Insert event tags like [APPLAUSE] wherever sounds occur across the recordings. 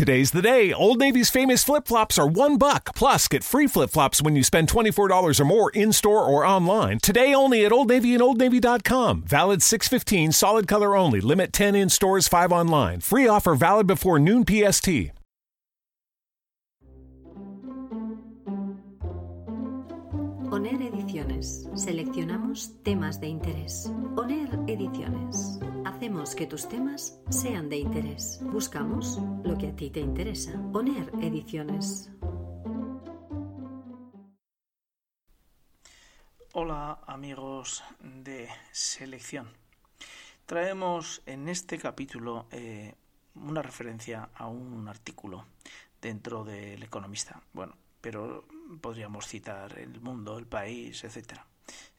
Today's the day. Old Navy's famous flip flops are one buck. Plus, get free flip flops when you spend $24 or more in store or online. Today only at Old Navy and OldNavy.com. Valid 615, solid color only. Limit 10 in stores, 5 online. Free offer valid before noon PST. ONER Ediciones. Seleccionamos temas de interés. ONER Ediciones. Hacemos que tus temas sean de interés. Buscamos lo que a ti te interesa. ONER Ediciones. Hola amigos de selección. Traemos en este capítulo eh, una referencia a un artículo dentro del Economista. Bueno, pero podríamos citar El Mundo, El País, etcétera.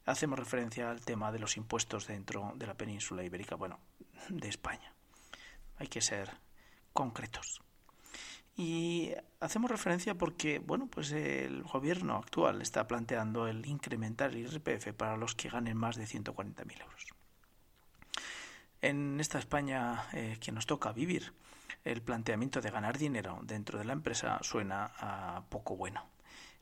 Hacemos referencia al tema de los impuestos dentro de la península ibérica, bueno, de España. Hay que ser concretos. Y hacemos referencia porque, bueno, pues el gobierno actual está planteando el incrementar el IRPF para los que ganen más de 140.000 euros. En esta España eh, que nos toca vivir, el planteamiento de ganar dinero dentro de la empresa suena a poco bueno.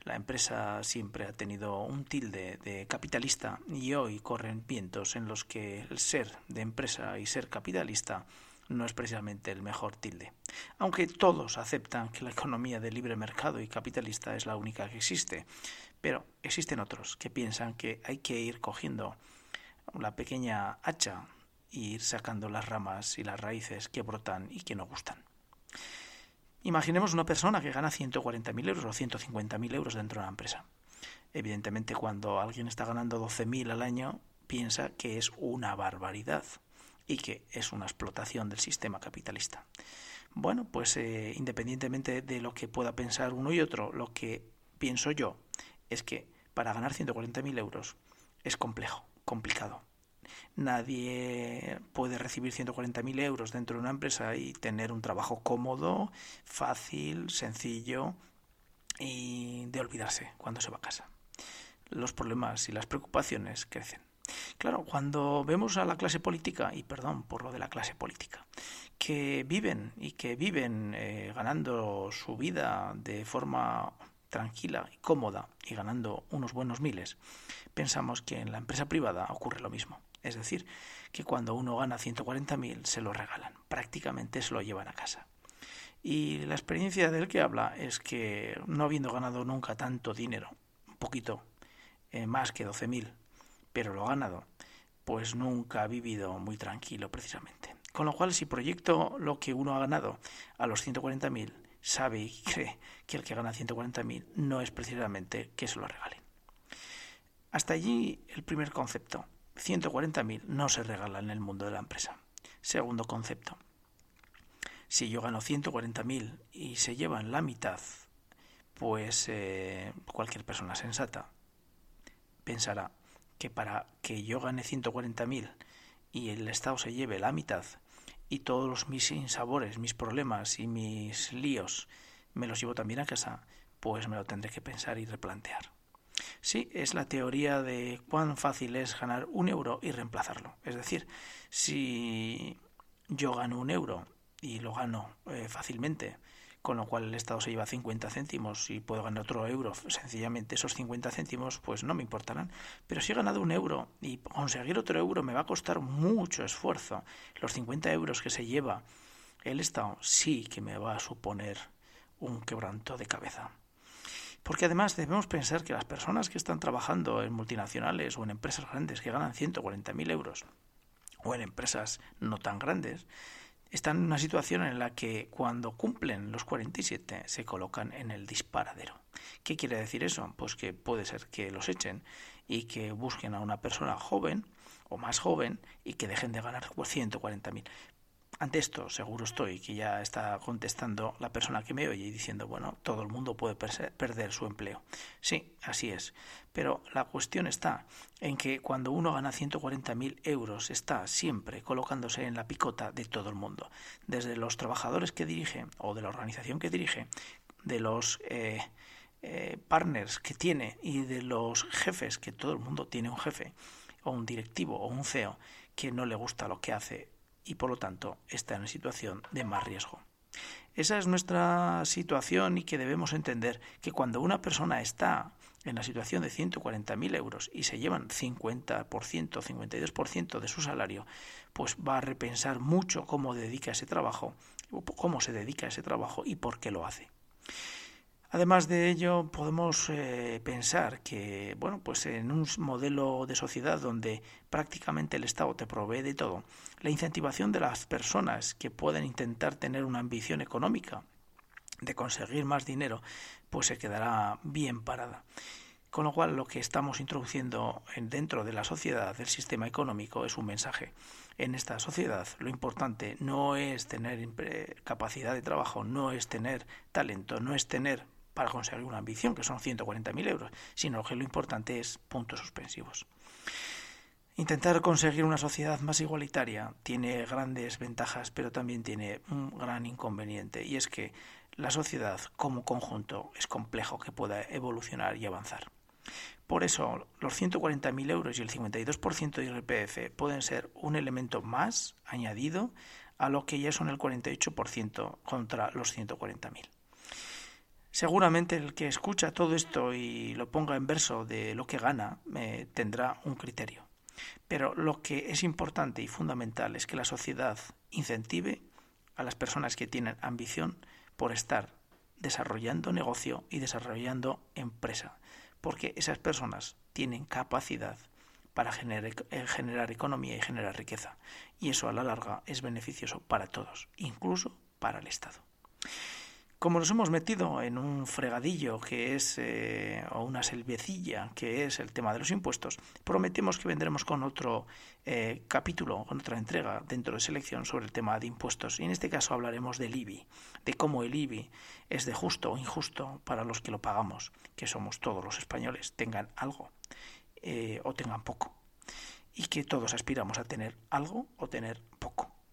La empresa siempre ha tenido un tilde de capitalista y hoy corren vientos en los que el ser de empresa y ser capitalista no es precisamente el mejor tilde. Aunque todos aceptan que la economía de libre mercado y capitalista es la única que existe, pero existen otros que piensan que hay que ir cogiendo la pequeña hacha y ir sacando las ramas y las raíces que brotan y que no gustan. Imaginemos una persona que gana 140.000 euros o 150.000 euros dentro de una empresa. Evidentemente, cuando alguien está ganando 12.000 al año, piensa que es una barbaridad y que es una explotación del sistema capitalista. Bueno, pues eh, independientemente de lo que pueda pensar uno y otro, lo que pienso yo es que para ganar 140.000 euros es complejo, complicado. Nadie puede recibir 140.000 euros dentro de una empresa y tener un trabajo cómodo, fácil, sencillo y de olvidarse cuando se va a casa. Los problemas y las preocupaciones crecen. Claro, cuando vemos a la clase política, y perdón por lo de la clase política, que viven y que viven eh, ganando su vida de forma tranquila y cómoda y ganando unos buenos miles, pensamos que en la empresa privada ocurre lo mismo. Es decir, que cuando uno gana 140.000 se lo regalan, prácticamente se lo llevan a casa. Y la experiencia del que habla es que no habiendo ganado nunca tanto dinero, un poquito eh, más que 12.000, pero lo ha ganado, pues nunca ha vivido muy tranquilo precisamente. Con lo cual, si proyecto lo que uno ha ganado a los 140.000, sabe y cree que el que gana 140.000 no es precisamente que se lo regalen. Hasta allí el primer concepto. 140.000 no se regala en el mundo de la empresa. Segundo concepto. Si yo gano 140.000 y se llevan la mitad, pues eh, cualquier persona sensata pensará que para que yo gane 140.000 y el Estado se lleve la mitad y todos mis insabores, mis problemas y mis líos me los llevo también a casa, pues me lo tendré que pensar y replantear. Sí, es la teoría de cuán fácil es ganar un euro y reemplazarlo. Es decir, si yo gano un euro y lo gano eh, fácilmente, con lo cual el Estado se lleva 50 céntimos y puedo ganar otro euro, sencillamente esos 50 céntimos pues no me importarán. Pero si he ganado un euro y conseguir otro euro me va a costar mucho esfuerzo, los 50 euros que se lleva el Estado sí que me va a suponer un quebranto de cabeza. Porque además debemos pensar que las personas que están trabajando en multinacionales o en empresas grandes que ganan 140.000 euros o en empresas no tan grandes, están en una situación en la que cuando cumplen los 47 se colocan en el disparadero. ¿Qué quiere decir eso? Pues que puede ser que los echen y que busquen a una persona joven o más joven y que dejen de ganar 140.000. Ante esto, seguro estoy que ya está contestando la persona que me oye y diciendo, bueno, todo el mundo puede perder su empleo. Sí, así es. Pero la cuestión está en que cuando uno gana 140.000 euros está siempre colocándose en la picota de todo el mundo. Desde los trabajadores que dirige o de la organización que dirige, de los eh, eh, partners que tiene y de los jefes, que todo el mundo tiene un jefe o un directivo o un CEO que no le gusta lo que hace y por lo tanto está en situación de más riesgo. Esa es nuestra situación y que debemos entender que cuando una persona está en la situación de 140.000 euros y se llevan 50%, 52% de su salario, pues va a repensar mucho cómo dedica ese trabajo, cómo se dedica a ese trabajo y por qué lo hace. Además de ello, podemos eh, pensar que, bueno, pues en un modelo de sociedad donde prácticamente el Estado te provee de todo, la incentivación de las personas que pueden intentar tener una ambición económica de conseguir más dinero, pues se quedará bien parada. Con lo cual, lo que estamos introduciendo dentro de la sociedad, del sistema económico, es un mensaje. En esta sociedad, lo importante no es tener capacidad de trabajo, no es tener talento, no es tener para conseguir una ambición, que son 140.000 euros, sino que lo importante es puntos suspensivos. Intentar conseguir una sociedad más igualitaria tiene grandes ventajas, pero también tiene un gran inconveniente, y es que la sociedad como conjunto es complejo que pueda evolucionar y avanzar. Por eso, los 140.000 euros y el 52% de IRPF pueden ser un elemento más añadido a lo que ya son el 48% contra los 140.000. Seguramente el que escucha todo esto y lo ponga en verso de lo que gana eh, tendrá un criterio. Pero lo que es importante y fundamental es que la sociedad incentive a las personas que tienen ambición por estar desarrollando negocio y desarrollando empresa, porque esas personas tienen capacidad para eh, generar economía y generar riqueza, y eso a la larga es beneficioso para todos, incluso para el Estado. Como nos hemos metido en un fregadillo que es, eh, o una selvecilla que es el tema de los impuestos, prometemos que vendremos con otro eh, capítulo, con otra entrega dentro de selección sobre el tema de impuestos. Y en este caso hablaremos del IBI, de cómo el IBI es de justo o injusto para los que lo pagamos, que somos todos los españoles, tengan algo eh, o tengan poco. Y que todos aspiramos a tener algo o tener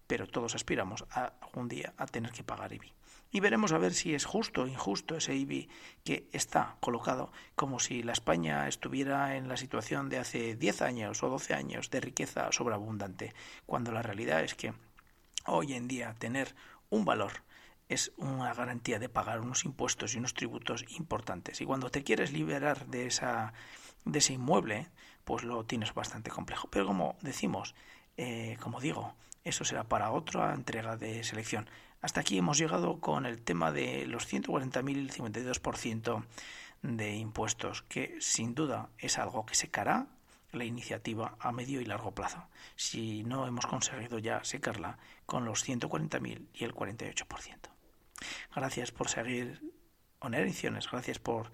pero todos aspiramos a algún día a tener que pagar IBI y veremos a ver si es justo o injusto ese IBI que está colocado como si la España estuviera en la situación de hace 10 años o 12 años de riqueza sobreabundante, cuando la realidad es que hoy en día tener un valor es una garantía de pagar unos impuestos y unos tributos importantes. Y cuando te quieres liberar de esa de ese inmueble, pues lo tienes bastante complejo. Pero como decimos, eh, como digo, eso será para otra entrega de selección. Hasta aquí hemos llegado con el tema de los 140.000 52% de impuestos, que sin duda es algo que secará la iniciativa a medio y largo plazo, si no hemos conseguido ya secarla con los 140.000 y el 48%. Gracias por seguir Oner Ediciones, gracias por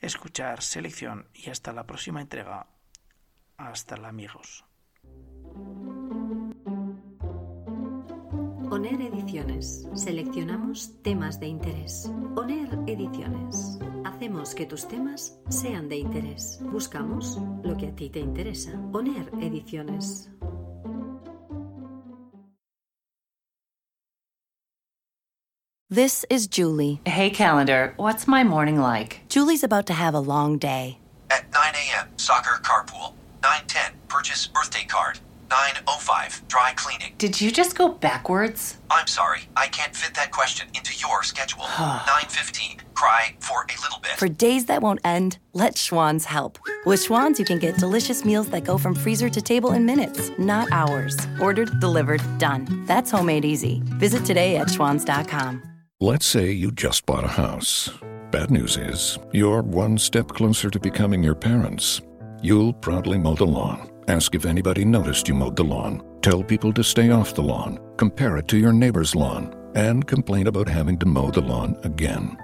escuchar Selección y hasta la próxima entrega. Hasta la amigos. ONER Ediciones. Seleccionamos temas de interés. ONER Ediciones. Hacemos que tus temas sean de interés. Buscamos lo que a ti te interesa. ONER Ediciones. This is Julie. Hey, calendar. What's my morning like? Julie's about to have a long day. At 9 a.m., soccer carpool. 9:10, purchase birthday card. 905, dry cleaning. Did you just go backwards? I'm sorry, I can't fit that question into your schedule. [SIGHS] 915, cry for a little bit. For days that won't end, let Schwann's help. With Schwann's, you can get delicious meals that go from freezer to table in minutes, not hours. Ordered, delivered, done. That's homemade easy. Visit today at schwanns.com. Let's say you just bought a house. Bad news is, you're one step closer to becoming your parents. You'll proudly mow the lawn Ask if anybody noticed you mowed the lawn. Tell people to stay off the lawn. Compare it to your neighbor's lawn. And complain about having to mow the lawn again.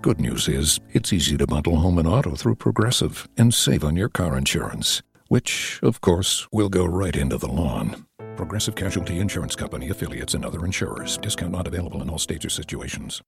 Good news is, it's easy to bundle home and auto through Progressive and save on your car insurance, which, of course, will go right into the lawn. Progressive Casualty Insurance Company affiliates and other insurers. Discount not available in all states or situations.